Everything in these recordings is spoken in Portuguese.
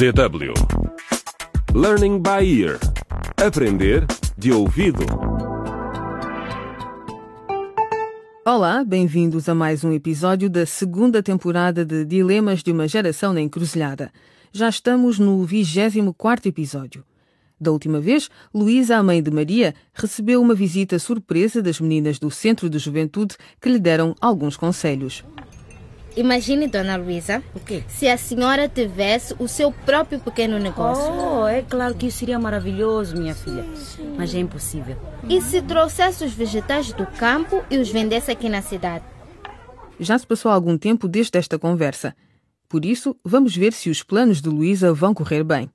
DW Learning by Ear Aprender de ouvido. Olá, bem-vindos a mais um episódio da segunda temporada de Dilemas de uma Geração na Encruzilhada. Já estamos no 24 episódio. Da última vez, Luísa, a mãe de Maria, recebeu uma visita surpresa das meninas do Centro de Juventude que lhe deram alguns conselhos. Imagine, Dona Luísa, se a senhora tivesse o seu próprio pequeno negócio. Oh, é claro que isso seria maravilhoso, minha filha. Mas é impossível. E se trouxesse os vegetais do campo e os vendesse aqui na cidade? Já se passou algum tempo desde esta conversa. Por isso, vamos ver se os planos de Luísa vão correr bem.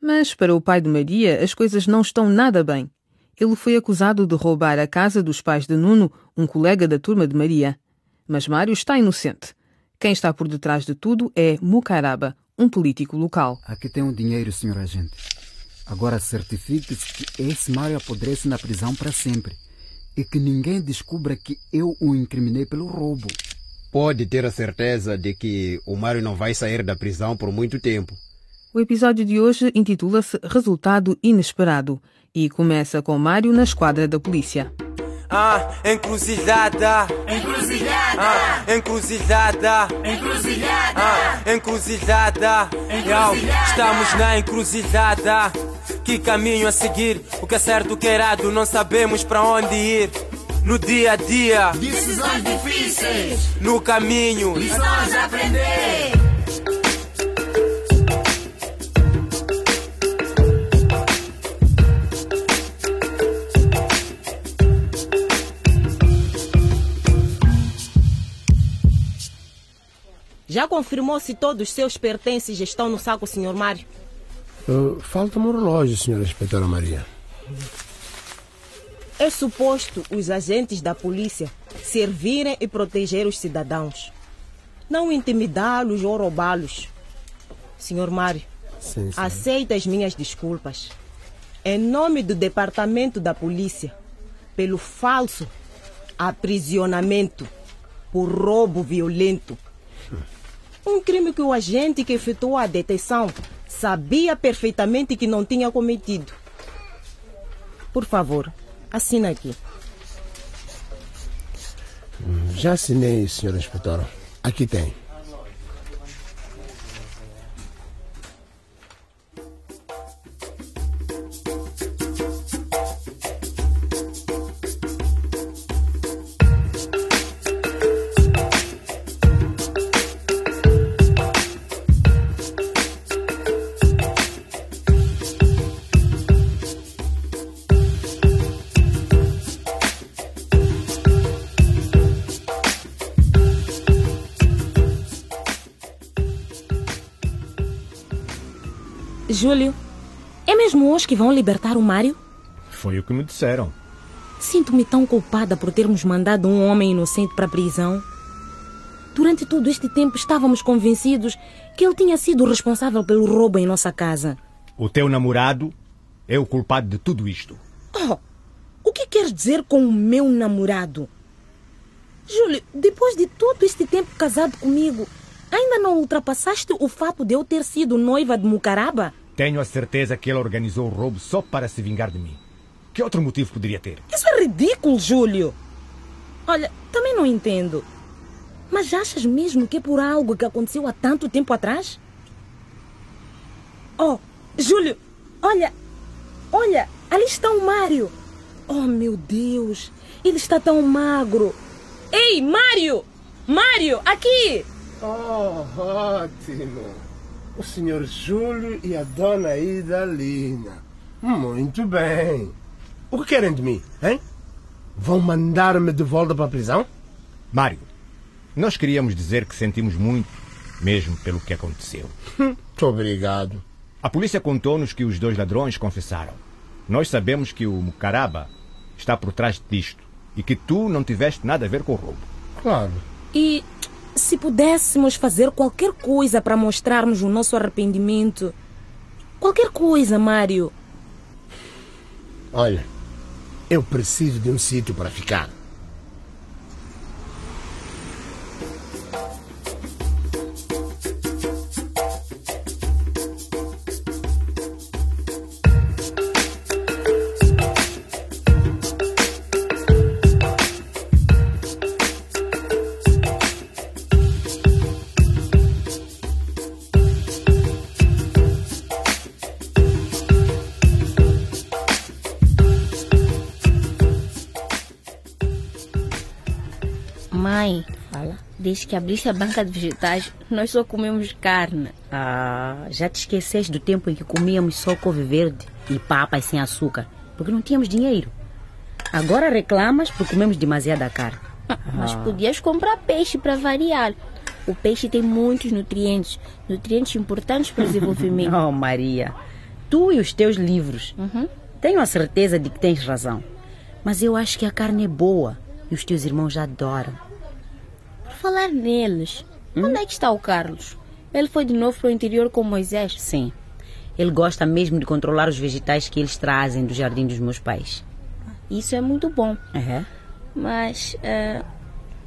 Mas para o pai de Maria, as coisas não estão nada bem. Ele foi acusado de roubar a casa dos pais de Nuno, um colega da turma de Maria. Mas Mário está inocente. Quem está por detrás de tudo é Mucaraba, um político local. Aqui tem o dinheiro, senhor agente. Agora certifique-se que esse Mário apodrece na prisão para sempre e que ninguém descubra que eu o incriminei pelo roubo. Pode ter a certeza de que o Mário não vai sair da prisão por muito tempo. O episódio de hoje intitula-se Resultado Inesperado e começa com Mário na esquadra da polícia. Ah, encruzilhada. Encruzilhada. Ah, encruzilhada. Encruzilhada. Ah, encruzilhada. Yo, estamos na encruzilhada. Que caminho a seguir? O que é certo, o que é errado, não sabemos para onde ir. No dia a dia, Decisões difíceis, no caminho. lições a aprender. Já confirmou se todos os seus pertences estão no saco, Sr. Mário? Uh, Falta-me um relógio, senhora inspetora Maria. É suposto os agentes da polícia servirem e proteger os cidadãos, não intimidá-los ou roubá-los. Sr. Mário, Sim, sim. aceita as minhas desculpas. Em nome do Departamento da Polícia, pelo falso aprisionamento por roubo violento. Um crime que o agente que efetuou a detenção sabia perfeitamente que não tinha cometido. Por favor, assina aqui. Já assinei, senhora inspetora. Aqui tem. Júlio, é mesmo hoje que vão libertar o Mário? Foi o que me disseram. Sinto-me tão culpada por termos mandado um homem inocente para a prisão. Durante todo este tempo estávamos convencidos que ele tinha sido o responsável pelo roubo em nossa casa. O teu namorado é o culpado de tudo isto. Oh, o que queres dizer com o meu namorado? Júlio, depois de todo este tempo casado comigo, ainda não ultrapassaste o fato de eu ter sido noiva de Mucaraba? Tenho a certeza que ele organizou o roubo só para se vingar de mim. Que outro motivo poderia ter? Isso é ridículo, Júlio. Olha, também não entendo. Mas achas mesmo que é por algo que aconteceu há tanto tempo atrás? Oh, Júlio, olha, olha, ali está o Mário. Oh, meu Deus, ele está tão magro. Ei, Mário! Mário, aqui! Oh, ótimo. O senhor Júlio e a dona Idalina. Muito bem. O que querem de mim, hein? Vão mandar-me de volta para a prisão? Mário, nós queríamos dizer que sentimos muito, mesmo pelo que aconteceu. Muito obrigado. A polícia contou-nos que os dois ladrões confessaram. Nós sabemos que o Mucaraba está por trás disto e que tu não tiveste nada a ver com o roubo. Claro. E se pudéssemos fazer qualquer coisa para mostrarmos o nosso arrependimento. Qualquer coisa, Mário. Olha, eu preciso de um sítio para ficar. Desde que abriste a banca de vegetais, nós só comemos carne. Ah, já te esqueceste do tempo em que comíamos só couve verde e papas sem açúcar, porque não tínhamos dinheiro. Agora reclamas porque comemos demasiada carne. Mas podias comprar peixe para variar. O peixe tem muitos nutrientes, nutrientes importantes para o desenvolvimento. Oh, Maria, tu e os teus livros. Tenho a certeza de que tens razão. Mas eu acho que a carne é boa e os teus irmãos já adoram. Falar neles, onde é que está o Carlos? Ele foi de novo para o interior com Moisés? Sim, ele gosta mesmo de controlar os vegetais que eles trazem do jardim dos meus pais. Isso é muito bom. É? Mas, ah,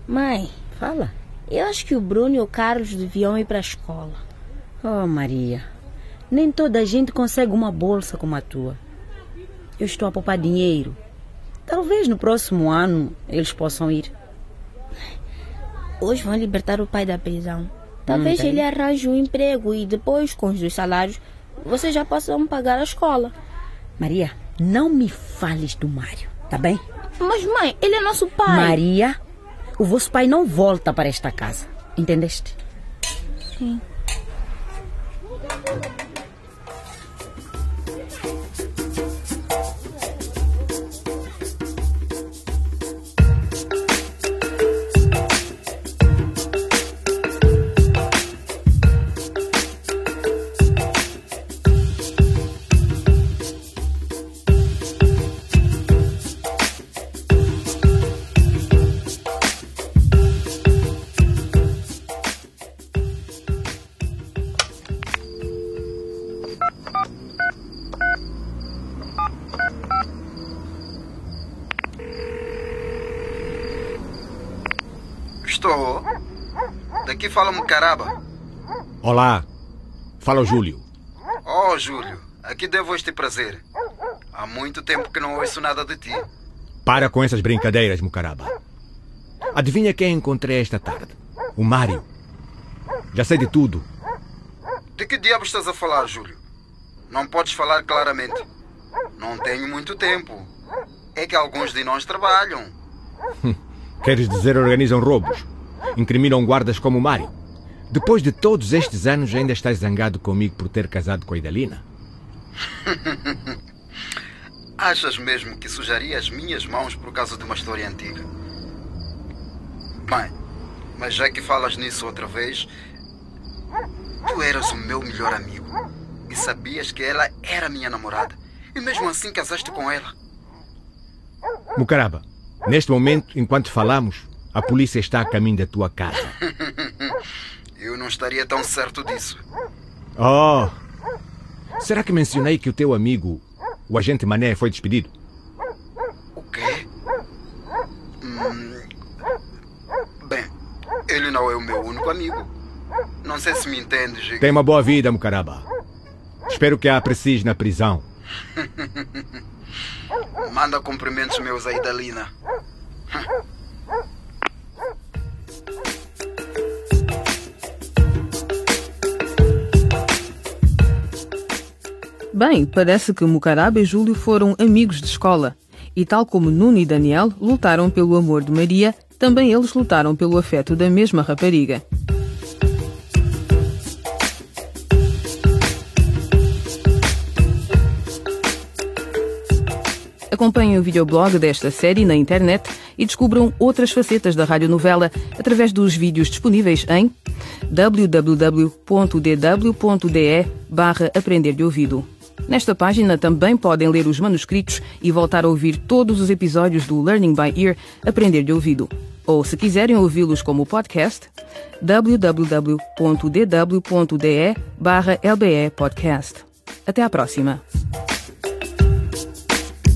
mãe, Fala. eu acho que o Bruno e o Carlos deviam ir para a escola. Oh, Maria, nem toda a gente consegue uma bolsa como a tua. Eu estou a poupar dinheiro. Talvez no próximo ano eles possam ir. Hoje vão libertar o pai da prisão. Talvez Hum, ele arranje um emprego e depois, com os dois salários, vocês já possam pagar a escola. Maria, não me fales do Mário, tá bem? Mas, mãe, ele é nosso pai. Maria, o vosso pai não volta para esta casa. Entendeste? Sim. Daqui fala Mucaraba. Olá, fala o Júlio. Oh, Júlio, aqui devo este prazer. Há muito tempo que não ouço nada de ti. Para com essas brincadeiras, Mucaraba. Adivinha quem encontrei esta tarde? O Mário. Já sei de tudo. De que diabo estás a falar, Júlio? Não podes falar claramente. Não tenho muito tempo. É que alguns de nós trabalham. Queres dizer organizam roubos? Incriminam guardas como o Mário? Depois de todos estes anos, ainda estás zangado comigo por ter casado com a Idalina? Achas mesmo que sujaria as minhas mãos por causa de uma história antiga? Bem, mas já que falas nisso outra vez, tu eras o meu melhor amigo e sabias que ela era minha namorada e mesmo assim casaste com ela. Mucaraba, neste momento, enquanto falamos, a polícia está a caminho da tua casa. Eu não estaria tão certo disso. Oh! Será que mencionei que o teu amigo, o agente Mané, foi despedido? O quê? Hum, Bem, ele não é o meu único amigo. Não sei se me entendes. Tem uma boa vida, Mucaraba. Espero que a aprecies na prisão. Manda cumprimentos meus à Idalina. Bem, parece que Mucaraba e Júlio foram amigos de escola. E tal como Nuno e Daniel lutaram pelo amor de Maria, também eles lutaram pelo afeto da mesma rapariga. Acompanhem o videoblog desta série na internet e descubram outras facetas da radionovela através dos vídeos disponíveis em www.dw.de barra Aprender de Ouvido. Nesta página também podem ler os manuscritos e voltar a ouvir todos os episódios do Learning by Ear Aprender de Ouvido. Ou, se quiserem ouvi-los como podcast, www.dw.de barra LBE Podcast. Até à próxima!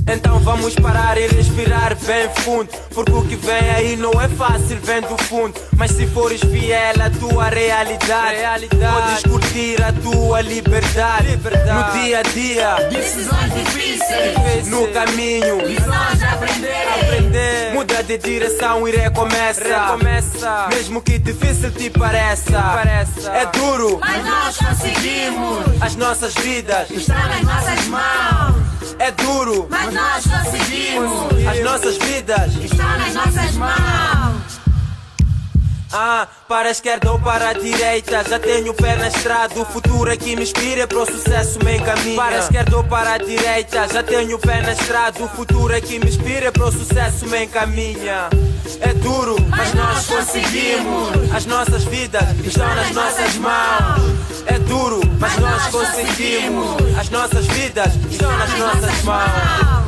Então vamos parar e respirar bem fundo. Porque o que vem aí não é fácil, vem do fundo. Mas se fores fiel à tua realidade, podes curtir a tua liberdade. No dia a dia, Decisões difíceis. no caminho, Lições a aprender. aprender. Muda de direção e recomeça. recomeça. Mesmo que difícil te pareça. É duro, Mas nós conseguimos. as nossas vidas. Está nas nossas mãos. Mas nós conseguimos. as nossas vidas. Está nas nossas mãos. Ah, para a esquerda ou para a direita, já tenho o pé na estrada. O futuro é que me inspira para o sucesso me encaminha. Para a esquerda ou para a direita, já tenho o pé na estrada. O futuro é que me inspira para o sucesso me encaminha. É duro, mas nós conseguimos. As nossas vidas estão nas nossas mãos. É duro, mas nós conseguimos. As nossas vidas estão nas nossas mãos.